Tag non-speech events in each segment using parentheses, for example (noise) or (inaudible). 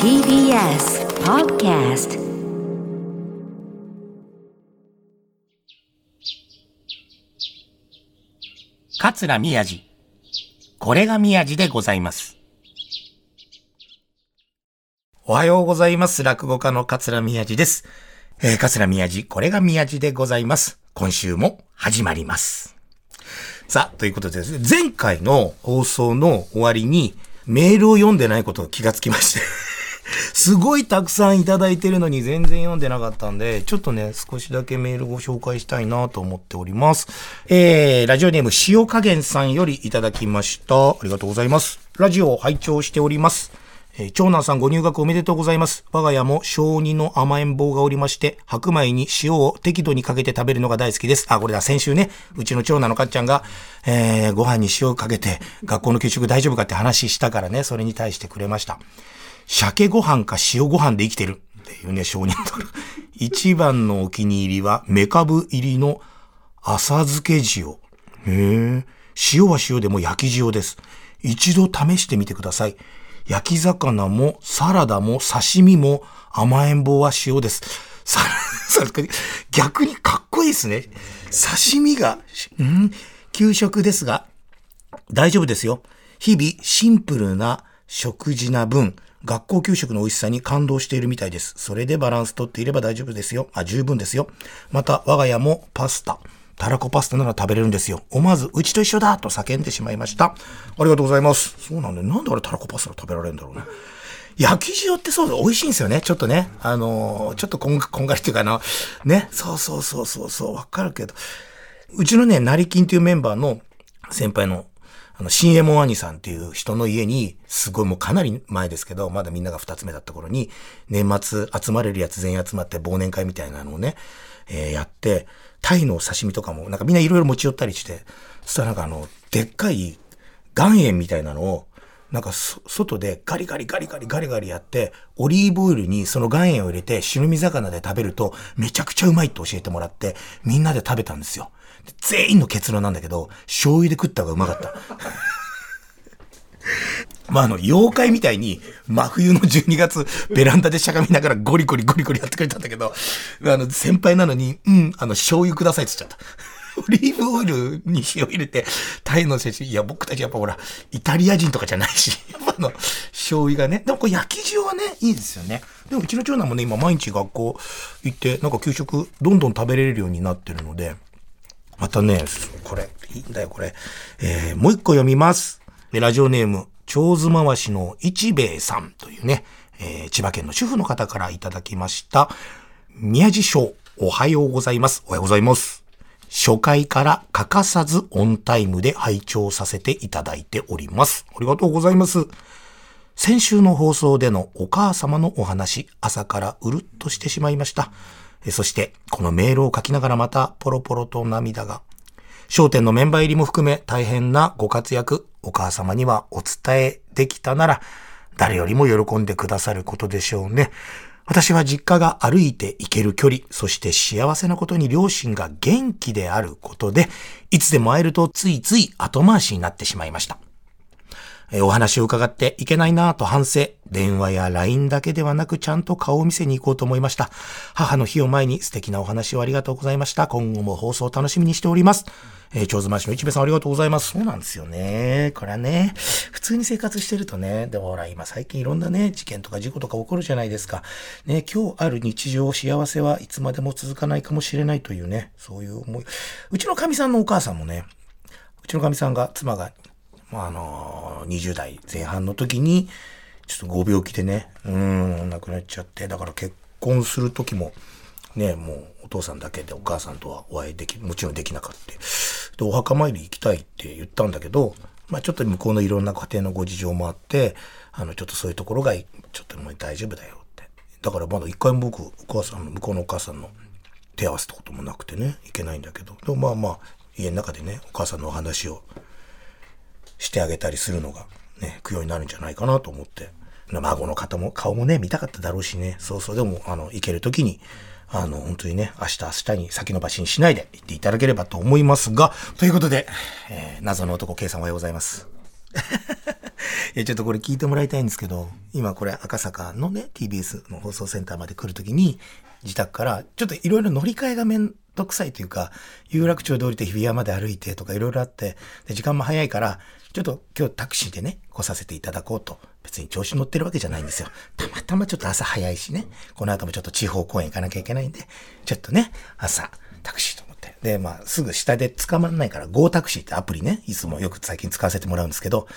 TBS Podcast 桂宮治。これが宮治でございます。おはようございます。落語家の桂宮治です。えー、桂宮治、これが宮治でございます。今週も始まります。さあ、ということでですね、前回の放送の終わりにメールを読んでないことが気がつきまして。(laughs) すごいたくさんいただいてるのに全然読んでなかったんで、ちょっとね、少しだけメールご紹介したいなと思っております。えー、ラジオネーム塩加減さんよりいただきました。ありがとうございます。ラジオを拝聴しております。え長男さんご入学おめでとうございます。我が家も小児の甘えん坊がおりまして、白米に塩を適度にかけて食べるのが大好きです。あ、これだ、先週ね、うちの長男のかっちゃんが、えー、ご飯に塩をかけて、学校の給食大丈夫かって話したからね、それに対してくれました。鮭ご飯か塩ご飯で生きてるっていうね、承認と。一番のお気に入りは、メカブ入りの浅漬け塩。へえ。塩は塩でも焼き塩です。一度試してみてください。焼き魚もサラダも刺身も甘えん坊は塩です。さ、(laughs) さ逆にかっこいいですね。刺身が、ん？給食ですが、大丈夫ですよ。日々シンプルな食事な分、学校給食の美味しさに感動しているみたいです。それでバランスとっていれば大丈夫ですよ。あ、十分ですよ。また、我が家もパスタ。たらこパスタなら食べれるんですよ。思わず、うちと一緒だと叫んでしまいました。ありがとうございます。そうなんだよ。なんであれたらこパスタ食べられるんだろうね。焼き塩ってそう、美味しいんですよね。ちょっとね。あのーちょっとこんがこんがりっていうかあの、ね。そうそうそうそうそう、わかるけど。うちのね、成金っていうメンバーの先輩の、あの、新右衛門兄さんっていう人の家に、すごいもうかなり前ですけど、まだみんなが二つ目だった頃に、年末集まれるやつ全員集まって忘年会みたいなのをね、えーやって、タイの刺身とかも、なんかみんないろいろ持ち寄ったりして、そしたらなんかあの、でっかい岩塩みたいなのを、なんかそ、外でガリガリガリガリガリガリやって、オリーブオイルにその岩塩を入れて白身魚で食べるとめちゃくちゃうまいって教えてもらって、みんなで食べたんですよ。全員の結論なんだけど、醤油で食った方がうまかった。まあ、あの、妖怪みたいに、真冬の12月、ベランダでしゃがみながらゴリゴリゴリゴリやってくれたんだけど、あの、先輩なのに、うん、あの、醤油くださいって言っちゃった。(laughs) オリーブオイルに塩入れて、タイの選手、いや、僕たちやっぱほら、イタリア人とかじゃないし、やっぱあの、醤油がね、でもこれ焼き塩はね、いいですよね。でもうちの長男もね、今毎日学校行って、なんか給食どんどん食べれるようになってるので、またね、これ、いいんだよ、これ。えー、もう一個読みます。ラジオネーム、蝶子回しの一兵衛さんというね、えー千葉県の主婦の方からいただきました。宮地賞、おはようございます。おはようございます。初回から欠かさずオンタイムで拝聴させていただいております。ありがとうございます。先週の放送でのお母様のお話、朝からうるっとしてしまいました。そして、このメールを書きながらまた、ポロポロと涙が。商店のメンバー入りも含め、大変なご活躍、お母様にはお伝えできたなら、誰よりも喜んでくださることでしょうね。私は実家が歩いて行ける距離、そして幸せなことに両親が元気であることで、いつでも会えるとついつい後回しになってしまいました。えお話を伺っていけないなぁと反省。電話や LINE だけではなくちゃんと顔を見せに行こうと思いました。母の日を前に素敵なお話をありがとうございました。今後も放送を楽しみにしております。えー、長妻市の一部さんありがとうございます。そうなんですよね。これはね、普通に生活してるとね、でもほら今最近いろんなね、事件とか事故とか起こるじゃないですか。ね、今日ある日常幸せはいつまでも続かないかもしれないというね、そういう思い。うちのかみさんのお母さんもね、うちのかみさんが、妻が、まあ、あの20代前半の時に、ちょっとご病気でね、うん、亡くなっちゃって、だから結婚する時も、ね、もうお父さんだけでお母さんとはお会いでき、もちろんできなかった。で、お墓参り行きたいって言ったんだけど、まあちょっと向こうのいろんな家庭のご事情もあって、あの、ちょっとそういうところが、ちょっともう大丈夫だよって。だからまだ一回も僕、お母さん、向こうのお母さんの手合わせたこともなくてね、いけないんだけど。でもまあまあ、家の中でね、お母さんのお話をしてあげたりするのが、ね、供養になるんじゃないかなと思って。孫の方も、顔もね、見たかっただろうしね。そうそう、でも、あの、行けるときに、あの、本当にね、明日、明日に先延ばしにしないで行っていただければと思いますが、ということで、えー謎の男 K さんおはようございます。(laughs) いや、ちょっとこれ聞いてもらいたいんですけど、今これ赤坂のね、TBS の放送センターまで来るときに、自宅から、ちょっといろいろ乗り換えがめんどくさいというか、有楽町で降りて日比谷まで歩いてとかいろいろあって、で、時間も早いから、ちょっと今日タクシーでね、来させていただこうと。別に調子乗ってるわけじゃないんですよ。たまたまちょっと朝早いしね、この後もちょっと地方公演行かなきゃいけないんで、ちょっとね、朝、タクシーと思って。で、まあ、すぐ下で捕まんないから、Go タクシーってアプリね、いつもよく最近使わせてもらうんですけど、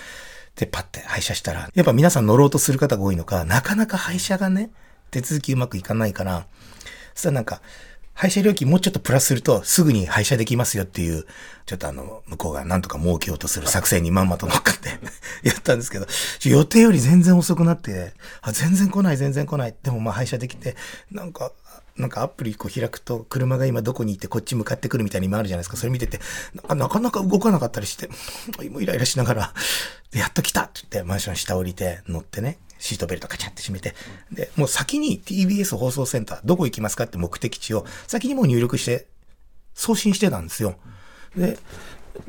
で、パッて配車したら、やっぱ皆さん乗ろうとする方が多いのか、なかなか配車がね、手続きうまくいかないから、そしたらなんか、配車料金もうちょっとプラスすると、すぐに配車できますよっていう、ちょっとあの、向こうがなんとか儲けようとする作戦にまんまと乗っかって (laughs) やったんですけど、予定より全然遅くなって、あ、全然来ない、全然来ない。でもまあ配車できて、なんか、なんかアプリこう開くと、車が今どこにいてこっち向かってくるみたいに今あるじゃないですか。それ見てて、なかなか動かなかったりして、もうイライラしながら、やっと来たって言って、マンション下降りて、乗ってね、シートベルトカチャって閉めて、で、もう先に TBS 放送センター、どこ行きますかって目的地を、先にもう入力して、送信してたんですよ。で、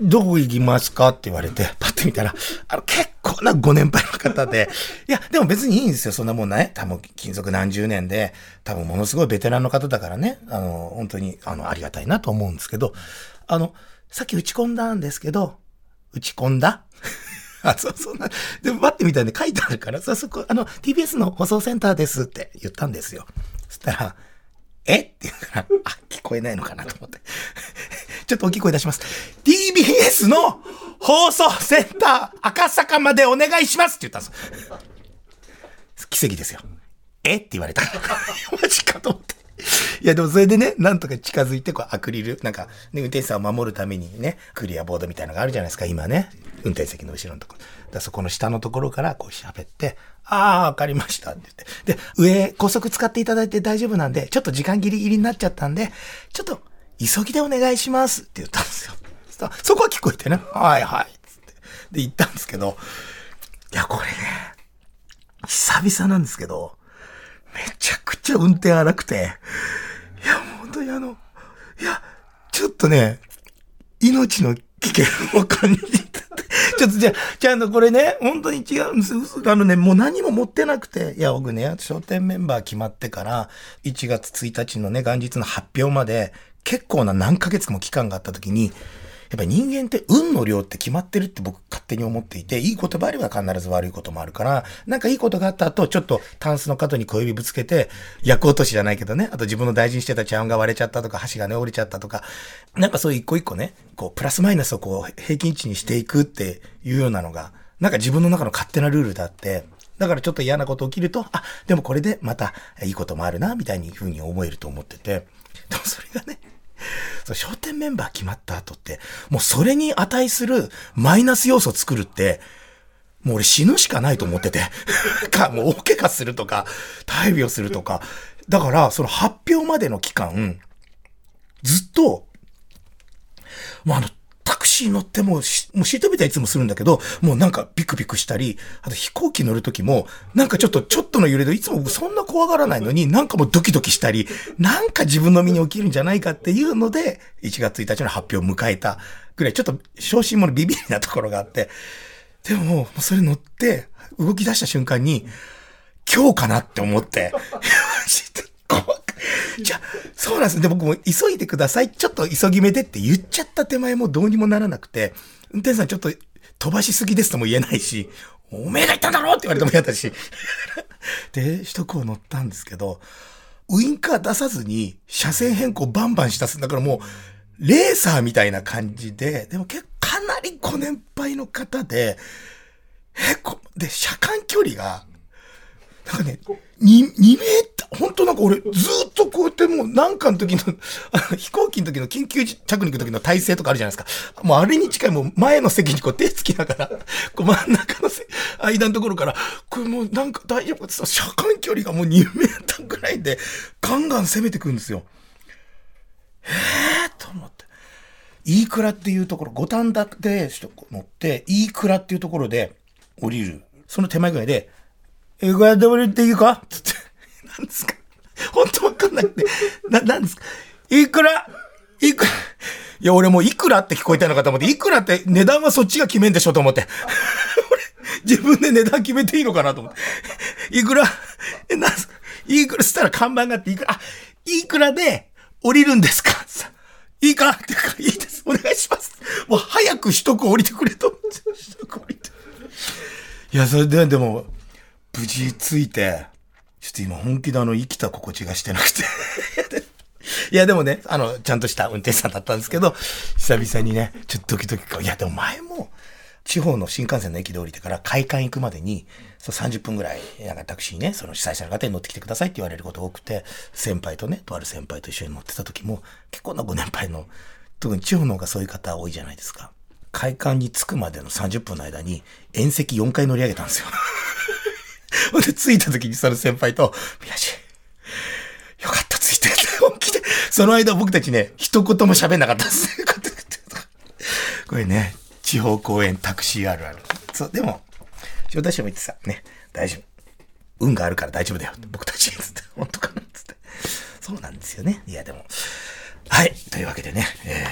どこ行きますかって言われて、パッて見たら、あの、結構なご年配の方で、いや、でも別にいいんですよ、そんなもんね。多分、勤続何十年で、多分ものすごいベテランの方だからね、あの、本当に、あの、ありがたいなと思うんですけど、あの、さっき打ち込んだんですけど、打ち込んだあ、そう、そんな、でも待ってみたいに書いてあるから、さ、そこ、あの、TBS の放送センターですって言ったんですよ。そしたら、え？って言うから、あ、聞こえないのかなと思って。(laughs) ちょっと大きい声出します。TBS の放送センター赤坂までお願いしますって言ったんです。奇跡ですよ。え？って言われた。(laughs) マジかと思って。(laughs) いや、でもそれでね、なんとか近づいて、こう、アクリル、なんか、ね、運転手さんを守るためにね、クリアボードみたいなのがあるじゃないですか、今ね。運転席の後ろのところ。だそこの下のところから、こう喋って、ああ、わかりましたって言って。で、上、高速使っていただいて大丈夫なんで、ちょっと時間ギリギリになっちゃったんで、ちょっと、急ぎでお願いしますって言ったんですよ。そそこは聞こえてね、はいはい、つって。で、言ったんですけど、いや、これね、久々なんですけど、ちゃ運転荒くて、いや、もう本当にあの、いや、ちょっとね、命の危険を感じた。ちょっとじゃあ、じゃあ、あの、これね、本当に違うんです。あのね、もう何も持ってなくて、いや、僕ね、商店メンバー決まってから、1月1日のね、元日の発表まで、結構な何ヶ月も期間があった時に、やっぱり人間って運の量って決まってるって僕勝手に思っていて、いいことばあれば必ず悪いこともあるから、なんかいいことがあった後、ちょっとタンスの角に小指ぶつけて、役落としじゃないけどね、あと自分の大事にしてた茶碗が割れちゃったとか、箸がね、折れちゃったとか、なんかそういう一個一個ね、こう、プラスマイナスをこう、平均値にしていくっていうようなのが、なんか自分の中の勝手なルールだって、だからちょっと嫌なこと起きると、あ、でもこれでまたいいこともあるな、みたいに風に思えると思ってて、でもそれがね、その、商店メンバー決まった後って、もうそれに値するマイナス要素を作るって、もう俺死ぬしかないと思ってて。(laughs) か、もう大怪我するとか、大病するとか。だから、その発表までの期間、ずっと、まああの、タクシー乗っても、もうシートベルトはいつもするんだけど、もうなんかビクビクしたり、あと飛行機乗るときも、なんかちょっと、ちょっとの揺れで、いつもそんな怖がらないのに、なんかもうドキドキしたり、なんか自分の身に起きるんじゃないかっていうので、1月1日の発表を迎えたぐらい、ちょっと昇進者ビビりなところがあって、でももうそれ乗って、動き出した瞬間に、今日かなって思って、(laughs) マジで怖。(laughs) じゃあ、そうなんです。で、僕も急いでください。ちょっと急ぎ目でって言っちゃった手前もどうにもならなくて、運転手さんちょっと飛ばしすぎですとも言えないし、おめえが言ったんだろって言われても嫌だし。(laughs) で、首都高乗ったんですけど、ウインカー出さずに車線変更バンバンしたす。だからもう、レーサーみたいな感じで、でも結構かなりご年配の方で、え、こ、で、車間距離が、なんかね、2、2メーター、本当なんか俺ずっとこうやってもうなんかの時の、飛行機の時の緊急着陸の時の体勢とかあるじゃないですか。もうあれに近いもう前の席にこう手つきながら、こう真ん中のせ間のところから、これもうなんか大丈夫ってさ、車間距離がもう2メーターぐらいでガンガン攻めてくるんですよ。へえーと思って。飯倉っていうところ、五反田で乗って、飯倉っていうところで降りる。その手前ぐらいで、え、これで降りていいか？つって。何ですか？本当わかんないって。な、何ですか？いくら？いくら？いや、俺もういくらって聞こえたのかと思って、いくらって値段はそっちが決めんでしょと思って。俺、自分で値段決めていいのかなと思って。いくら、え、なんす、いくらしたら看板があって、いくら、あ、いくらで降りるんですか？さいいか？っていうか、いいです。お願いします。もう早く取得降りてくれと思って。取得降りて。いや、それで、でも、無事着いて、ちょっと今本気であの生きた心地がしてなくて。(laughs) いや、でもね、あの、ちゃんとした運転手さんだったんですけど、久々にね、ちょっとドキドキか。いや、でも前も、地方の新幹線の駅で降りてから会館行くまでに、そう30分ぐらい、なんかタクシーね、その主催者の方に乗ってきてくださいって言われることが多くて、先輩とね、とある先輩と一緒に乗ってた時も、結構なご年配の、特に地方の方がそういう方多いじゃないですか。会館に着くまでの30分の間に、縁石4回乗り上げたんですよ。ほんで、着いた時にその先輩と、宮地、よかった、着いてって本気で。その間僕たちね、一言も喋んなかったです。(laughs) これね、地方公演タクシーあるある。そう、でも、招待者も言ってさ、ね、大丈夫。運があるから大丈夫だよ。僕たち、つって、(laughs) 本当かなつって。そうなんですよね。いや、でも。はい。というわけでね、え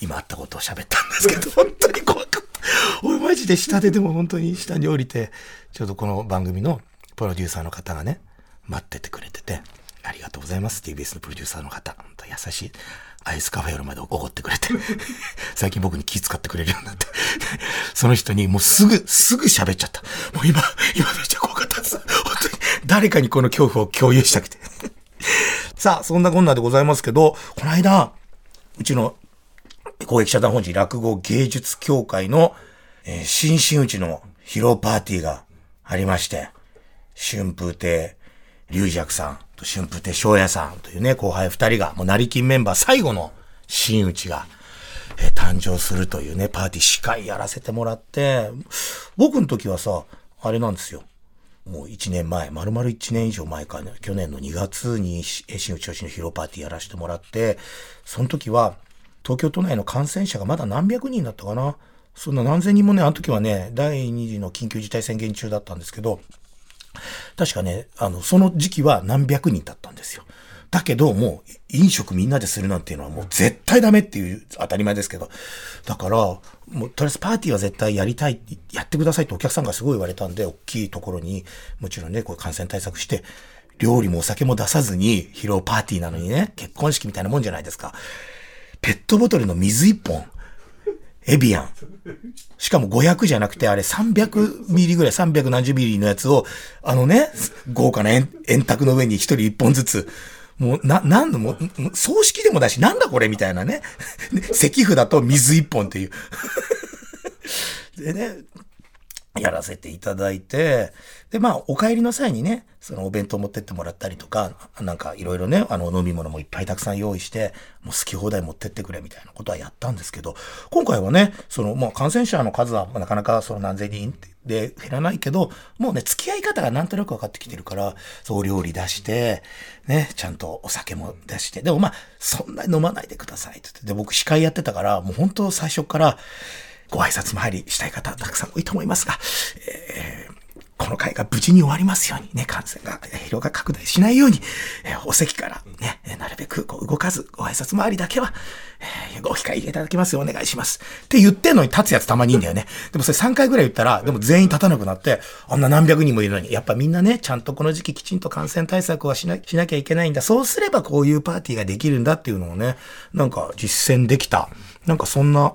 ー、今あったことを喋ったんですけど、本当に怖かった。(laughs) 俺マジで下ででも本当に下に降りて、ちょうどこの番組のプロデューサーの方がね、待っててくれてて、ありがとうございます。TBS のプロデューサーの方。本当優しい。アイスカフェ夜までおごってくれて。(laughs) 最近僕に気遣ってくれるようになって。(laughs) その人にもうすぐ、すぐ喋っちゃった。もう今、今めっちゃ怖かったです。本当に。誰かにこの恐怖を共有したくて。さあ、そんなこんなでございますけど、この間、うちの公益社団法人落語芸術協会の、えー、新真打ちの披露パーティーがありまして、春風亭龍尺さんと春風亭昇也さんというね、後輩二人が、もう成金メンバー最後の真打ちが、えー誕生するというね、パーティー司会やらせてもらって、僕の時はさ、あれなんですよ。もう1年前、丸々1年以上前かね、去年の2月にしえ新内吉の披露パーティーやらせてもらって、その時は、東京都内の感染者がまだ何百人だったかな。そんな何千人もね、あの時はね、第2次の緊急事態宣言中だったんですけど、確かね、あの、その時期は何百人だったんですよ。だけど、もう、飲食みんなでするなんていうのはもう絶対ダメっていう当たり前ですけど。だから、もう、とりあえずパーティーは絶対やりたい、やってくださいってお客さんがすごい言われたんで、大きいところに、もちろんね、こう感染対策して、料理もお酒も出さずに、披露パーティーなのにね、結婚式みたいなもんじゃないですか。ペットボトルの水1本、エビアン。しかも500じゃなくて、あれ300ミリぐらい、300ミリのやつを、あのね、豪華な円卓の上に1人1本ずつ、もう、な、なんの、も、葬式でもだし、なんだこれみたいなね。石札と水1本っていう。でね、やらせていただいて、で、まあ、お帰りの際にね、そのお弁当持ってってもらったりとか、なんかいろいろね、あの、飲み物もいっぱいたくさん用意して、もう好き放題持ってってくれみたいなことはやったんですけど、今回はね、その、もう感染者の数はなかなかその何千人で減らないけど、もうね、付き合い方がなんとなく分かってきてるから、そう、お料理出して、ね、ちゃんとお酒も出して、でもまあ、そんなに飲まないでくださいって言って、で、僕司会やってたから、もう本当最初から、ご挨拶回りしたい方たくさん多いと思いますが、えーこの会が無事に終わりますようにね、感染がえー広が拡大しないように、えーお席からね、なるべくこう動かず、ご挨拶回りだけは、えーご控えいただきますようお願いします。って言ってんのに立つやつたまにいいんだよね。でもそれ3回ぐらい言ったら、でも全員立たなくなって、あんな何百人もいるのに、やっぱみんなね、ちゃんとこの時期きちんと感染対策はしなしなきゃいけないんだ。そうすればこういうパーティーができるんだっていうのをね、なんか実践できた。なんかそんな、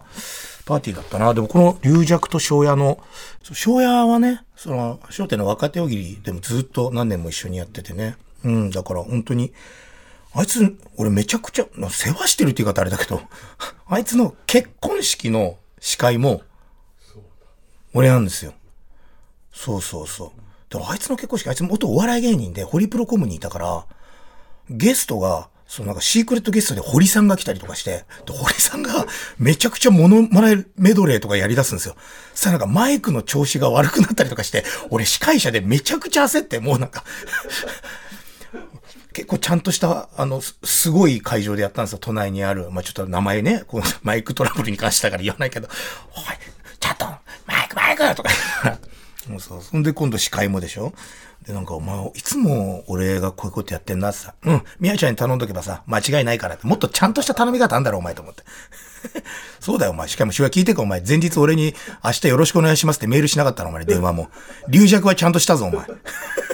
パーティーだったな。でもこの龍尺と庄屋の、庄屋はね、その、商店の若手大喜利でもずっと何年も一緒にやっててね。うん、だから本当に、あいつ、俺めちゃくちゃ、世話してるって言い方あれだけど、(laughs) あいつの結婚式の司会も、俺なんですよ。そうそうそう。でもあいつの結婚式、あいつ元お笑い芸人で、ホリプロコムにいたから、ゲストが、そのなんかシークレットゲストで堀さんが来たりとかして、で堀さんがめちゃくちゃモノマネメドレーとかやり出すんですよ。そしたらなんかマイクの調子が悪くなったりとかして、俺司会者でめちゃくちゃ焦って、もうなんか (laughs) 結構ちゃんとした、あの、すごい会場でやったんですよ。都内にある。まあ、ちょっと名前ね、こうマイクトラブルに関してだから言わないけど、おい、ちゃんと、マイクマイクとか (laughs) そうそう。そんで今度司会もでしょで、なんかお前、いつも俺がこういうことやってんなってさ、うん、宮ちゃんに頼んどけばさ、間違いないからって、もっとちゃんとした頼み方あんだろ、お前と思って。(laughs) そうだよ、お前。しかも、手話聞いてか、お前。前日俺に明日よろしくお願いしますってメールしなかったの、お前、電話も。流弱はちゃんとしたぞ、お前。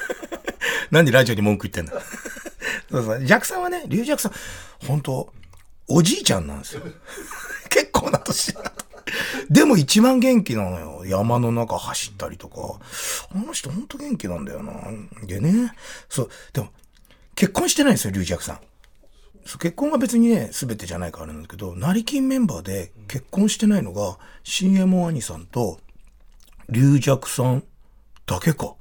(laughs) なんでラジオに文句言ってんだ。(laughs) そうそう。弱さんはね、流弱さん、本当おじいちゃんなんですよ。結構な年だと。(laughs) でも一番元気なのよ。山の中走ったりとか。あの人ほんと元気なんだよな。でね。そう。でも、結婚してないんですよ、龍尺さん。そう結婚が別にね、全てじゃないからなんだけど、成金メンバーで結婚してないのが、CMO 兄さんと、龍尺さんだけか。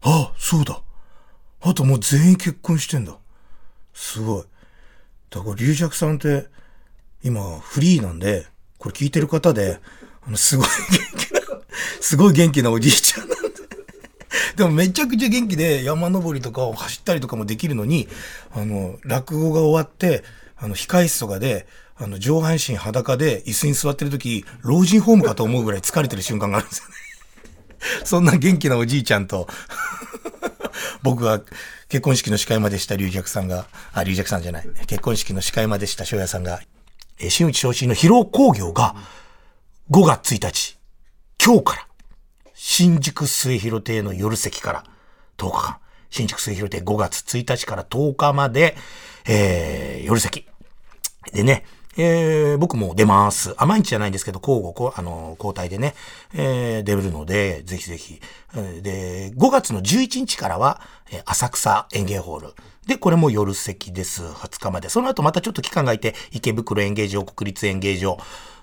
ああ、そうだ。あともう全員結婚してんだ。すごい。だから龍尺さんって、今フリーなんで、これ聞いてる方で、あの、すごい元気な、すごい元気なおじいちゃんなんで。でもめちゃくちゃ元気で山登りとかを走ったりとかもできるのに、あの、落語が終わって、あの、控室とかで、あの、上半身裸で椅子に座ってる時、老人ホームかと思うぐらい疲れてる瞬間があるんですよね。そんな元気なおじいちゃんと僕が結婚式の司会までした龍尺さんが、あ、龍尺さんじゃない、結婚式の司会までした翔也さんが、えー、新内昇進の披露工業が5月1日、今日から、新宿末広亭の夜席から10日間、新宿末広亭5月1日から10日まで、えー、夜席。でね、えー、僕も出ます。あ、毎日じゃないんですけど、交互、あの、交代でね、えー、出るので、ぜひぜひ。で、5月の11日からは、浅草園芸ホール。で、これも夜席です。20日まで。その後またちょっと期間が空いて、池袋演芸場、国立演芸場、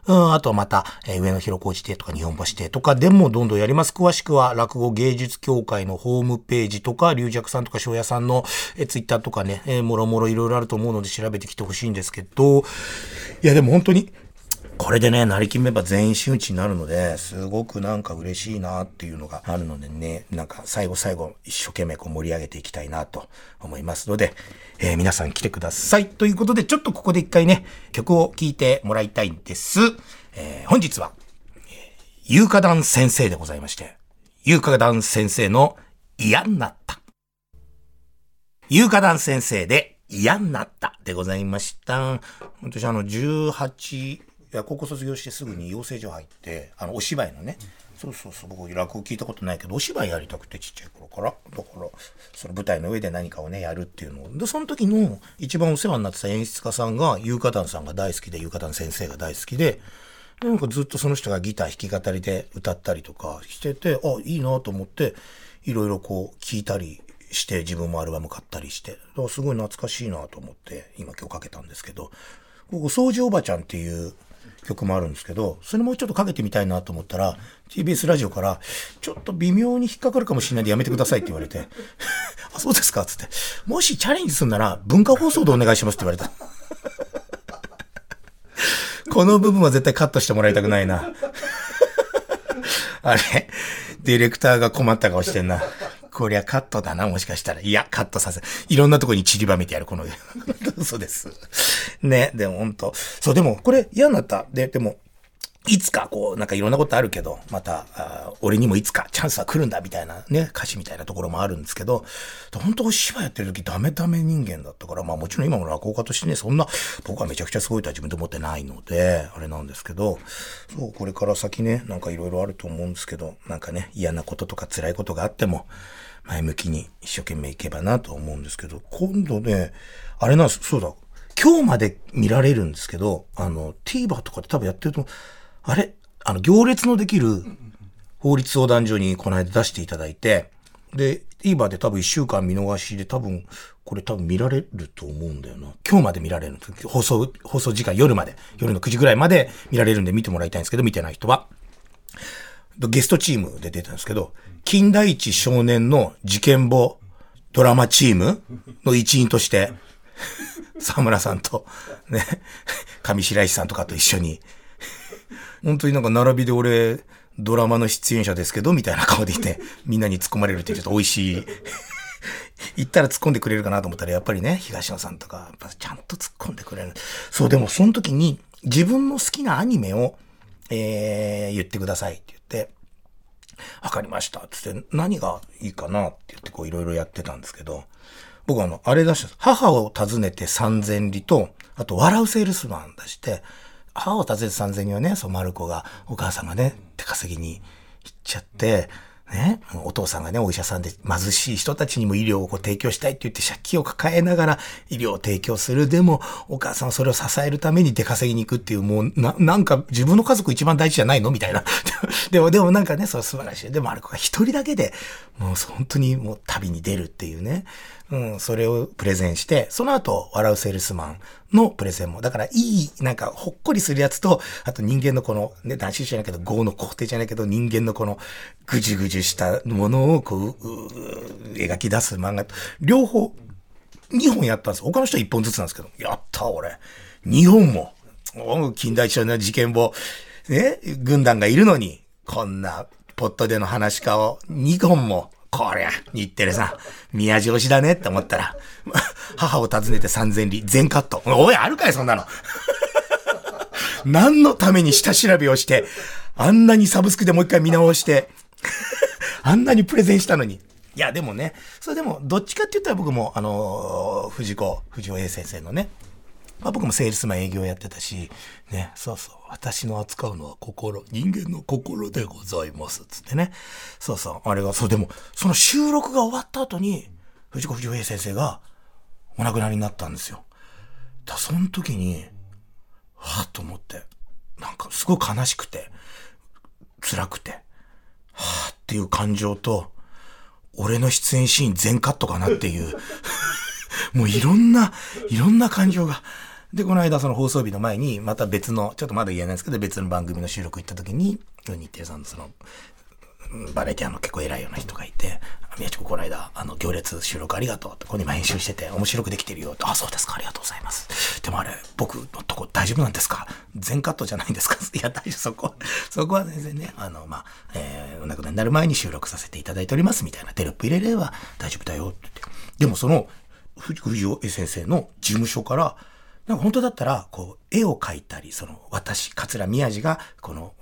うん、あとはまた、えー、上野広小路亭とか日本橋亭とかでもどんどんやります。詳しくは落語芸術協会のホームページとか、龍尺さんとか庄屋さんの、えー、ツイッターとかね、えー、もろもろいろいろあると思うので調べてきてほしいんですけど、いやでも本当に、これでね、成金メンバー全員真打ちになるので、すごくなんか嬉しいなっていうのがあるのでね、なんか最後最後一生懸命こう盛り上げていきたいなと思いますので、えー、皆さん来てください。ということで、ちょっとここで一回ね、曲を聴いてもらいたいんです。えー、本日は、ゆうかだん先生でございまして、ゆうかだん先生の嫌になった。ゆうかだん先生で嫌になったでございました。私あの18、や、高校卒業してすぐに養成所入って、あの、お芝居のね、そうそうそう、僕落語聞いたことないけど、お芝居やりたくてちっちゃい頃から。だから、その舞台の上で何かをね、やるっていうのを。で、その時の一番お世話になってた演出家さんが、ゆうかたんさんが大好きで、ゆうかたん先生が大好きで、なんかずっとその人がギター弾き語りで歌ったりとかしてて、あ、いいなと思って、いろいろこう聞いたりして、自分もアルバム買ったりして、だからすごい懐かしいなと思って、今今日かけたんですけど、ここ、掃除おばちゃんっていう曲もあるんですけど、それもちょっとかけてみたいなと思ったら、TBS ラジオから、ちょっと微妙に引っかかるかもしれないんでやめてくださいって言われて、(laughs) あ、そうですかつって、もしチャレンジするなら文化放送でお願いしますって言われた。(laughs) この部分は絶対カットしてもらいたくないな。(laughs) あれディレクターが困った顔してんな。こりゃカットだな、もしかしたら。いや、カットさせ。いろんなとこに散りばめてやる、この。(laughs) そうです。ね、でも本当そう、でも、これ嫌になった。で、でも、いつかこう、なんかいろんなことあるけど、また、あ俺にもいつかチャンスは来るんだみたいなね、歌詞みたいなところもあるんですけど、本当お芝居やってる時ダメダメ人間だったから、まあもちろん今の落語家としてね、そんな、僕はめちゃくちゃすごいとは自分で思ってないので、あれなんですけど、そう、これから先ね、なんかいろいろあると思うんですけど、なんかね、嫌なこととか辛いことがあっても、前向きに一生懸命いけばなと思うんですけど、今度ね、あれなんです、そうだ、今日まで見られるんですけど、あの、TVer とかで多分やってると、あれ？あの、行列のできる法律相談所にこの間出していただいて、で、TVer で多分1週間見逃しで多分、これ多分見られると思うんだよな。今日まで見られる放送、放送時間夜まで、夜の9時ぐらいまで見られるんで見てもらいたいんですけど、見てない人は。ゲストチームで出たんですけど、金田一少年の事件簿ドラマチームの一員として、沢村さんと、ね、上白石さんとかと一緒に (laughs) 本当になんか並びで俺、ドラマの出演者ですけど、みたいな顔でいて、(laughs) みんなに突っ込まれるってちょっと美味しい。(laughs) 言ったら突っ込んでくれるかなと思ったら、やっぱりね、東野さんとか、ちゃんと突っ込んでくれる。そう、でもその時に、自分の好きなアニメを、えー、言ってくださいって言って、わかりました。つって、何がいいかなって言ってこういろいろやってたんですけど、僕あの、あれ出したんです。母を訪ねて三千里と、あと、笑うセールスマン出して、母を訪ねて三千里はね、そう、マルコが、お母さんがね、手稼ぎに行っちゃって、ね、お父さんがね、お医者さんで貧しい人たちにも医療をこう提供したいって言って借金を抱えながら医療を提供する。でも、お母さんはそれを支えるために出稼ぎに行くっていう、もう、な、なんか自分の家族一番大事じゃないの？みたいな。(laughs) でも、でもなんかね、そう素晴らしい。でも、あれ子が一人だけで、もう本当にもう旅に出るっていうね。うん、それをプレゼンして、その後、笑うセールスマンのプレゼンも。だから、いい、なんか、ほっこりするやつと、あと人間のこの、ね、男子じゃないけど、業の肯定じゃないけど、人間のこの、ぐじゅぐじゅしたものを、こう、うう描き出す漫画、両方、2本やったんです。他の人は1本ずつなんですけど、やった、俺。2本も。近代史の事件簿、ね、軍団がいるのに、こんな、ポットでの話家を2本も、こりゃ、日テレさん、宮城推しだねって思ったら、母を訪ねて三千里、全カット。おい、あるかい、そんなの。(laughs) 何のために下調べをして、あんなにサブスクでもう一回見直して、(laughs) あんなにプレゼンしたのに。いや、でもね、それでも、どっちかって言ったら僕も、あのー藤子、藤尾 A 先生のね、まあ、僕もセールスマン営業やってたし、ね、そうそう、私の扱うのは心、人間の心でございます、つってね。そうそう、あれが、そう、でも、その収録が終わった後に、藤子不二雄先生がお亡くなりになったんですよ。だその時に、はぁと思って、なんかすごい悲しくて、辛くて、はぁっていう感情と、俺の出演シーン全カットかなっていう、(laughs) もういろんな、いろんな感情が。で、この間その放送日の前に、また別の、ちょっとまだ言えないですけど、別の番組の収録行った時に、日テレさんのその、バラエティアの結構偉いような人がいて、宮地君この間、あの、行列収録ありがとうって、ここに今編集してて面白くできてるよって、あ、そうですか、ありがとうございます。でもあれ、僕のとこ大丈夫なんですか？全カットじゃないんですか？(laughs) いや、大丈夫、そこ、そこは全然ね、あの、まあ、えー、お亡くなりになる前に収録させていただいておりますみたいなテロップ入れれば大丈夫だよってって。でもその、藤藤尾先生の事務所から、なんか本当だったら、こう、絵を描いたり、その、私、桂宮治が、この、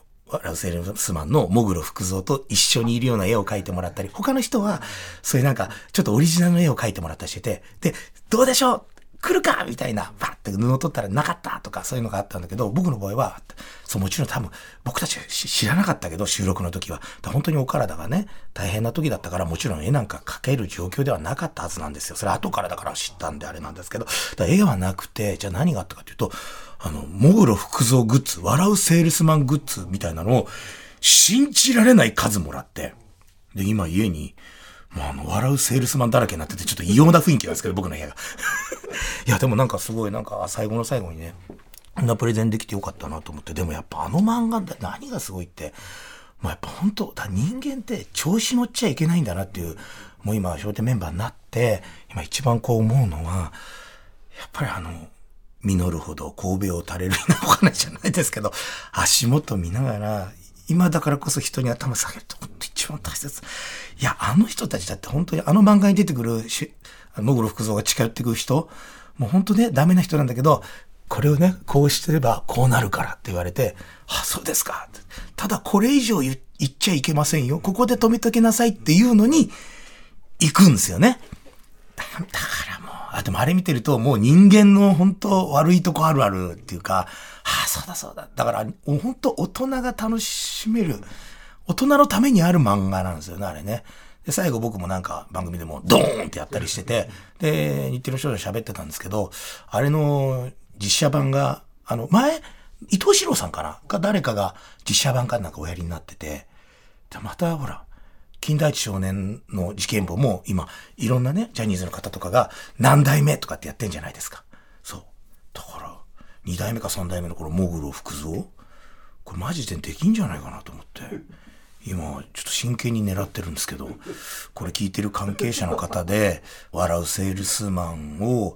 ラウセルスマンのモグロ福蔵と一緒にいるような絵を描いてもらったり、他の人は、そういうなんか、ちょっとオリジナルの絵を描いてもらったりしてて、で、どうでしょう来るかみたいな、パッて布取ったらなかったとか、そういうのがあったんだけど、僕の場合は、そう、もちろん多分、僕たちし知らなかったけど、収録の時は。本当にお体がね、大変な時だったから、もちろん絵なんか描ける状況ではなかったはずなんですよ。それ後からだから知ったんであれなんですけど、だ絵はなくて、じゃあ何があったかというと、あの、モグロ福蔵グッズ、笑うセールスマングッズみたいなのを、信じられない数もらって、で、今家に、もうあの、笑うセールスマンだらけになってて、ちょっと異様な雰囲気なんですけど、僕の部屋が。(laughs) いや、でもなんかすごい、なんか最後の最後にね、こんなプレゼンできてよかったなと思って、でもやっぱあの漫画って何がすごいって、もうやっぱ本当、だ人間って調子乗っちゃいけないんだなっていう、もう今、笑点メンバーになって、今一番こう思うのは、やっぱりあの、実るほど神戸を垂れるようなお話じゃないですけど、足元見ながら、今だからこそ人に頭下げると本当一番大切。いや、あの人たちだって本当にあの漫画に出てくるし、モグロ福蔵が近寄ってくる人、もう本当ね、ダメな人なんだけど、これをね、こうしてればこうなるからって言われて、あ、そうですか。ただこれ以上言っちゃいけませんよ。ここで止めときなさいっていうのに、行くんですよね。だからもう、あ、でもあれ見てると、もう人間の本当悪いとこあるあるっていうか、ああ、そうだそうだ。だから、本当大人が楽しめる、大人のためにある漫画なんですよね、あれね。で、最後僕もなんか番組でもドーンってやったりしてて、で、日テレの少女喋ってたんですけど、あれの実写版が、あの、前、伊藤史郎さんかな？か誰かが実写版かなんかおやりになってて、でまたほら、金田一少年の事件簿も今、いろんなね、ジャニーズの方とかが何代目とかってやってんじゃないですか。そう。ところ二代目か三代目の頃、モグロ福蔵これマジでできんじゃないかなと思って。今、ちょっと真剣に狙ってるんですけど、これ聞いてる関係者の方で、笑うセールスマンを、もう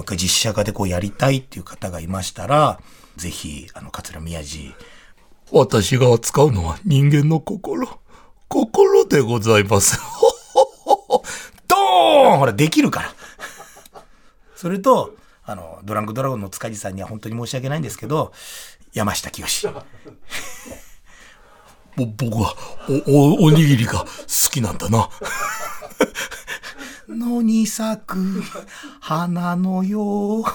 一回実写化でこうやりたいっていう方がいましたら、ぜひ、あの、桂宮治。私が扱うのは人間の心。心でございます。ほほほドーンほら、できるから。それと、あの、ドランクドラゴンの塚地さんには本当に申し訳ないんですけど、山下清。(laughs) ぼ僕はお、お、おにぎりが好きなんだな。(laughs) 野に咲く花のように。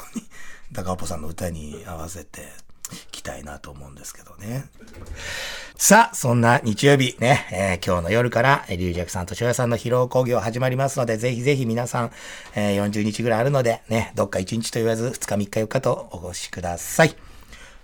高尾ぽさんの歌に合わせていきたいなと思うんですけどね。さあ、そんな日曜日ね、えー、今日の夜から、龍尺さんと翔也さんの披露工業始まりますので、ぜひぜひ皆さん、えー、40日ぐらいあるので、ね、どっか1日と言わず、2日3日4日とお越しください。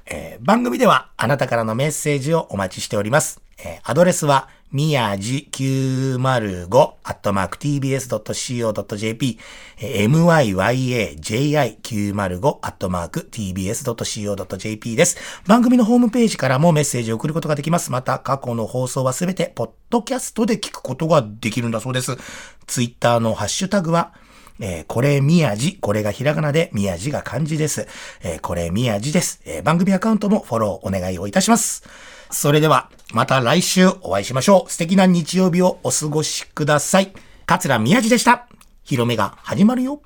えー、番組ではあなたからのメッセージをお待ちしております。えー、アドレスは、みやじ905アットマーク tbs.co.jp myaji905 アットマーク tbs.co.jp です。番組のホームページからもメッセージを送ることができます。また、過去の放送はすべて、ポッドキャストで聞くことができるんだそうです。ツイッターのハッシュタグは、えー、これ宮地、これがひらがなで宮地が漢字です。えー、これ宮地です、えー。番組アカウントもフォローお願いをいたします。それでは、また来週お会いしましょう。素敵な日曜日をお過ごしください。桂宮寺でした。広めが始まるよ。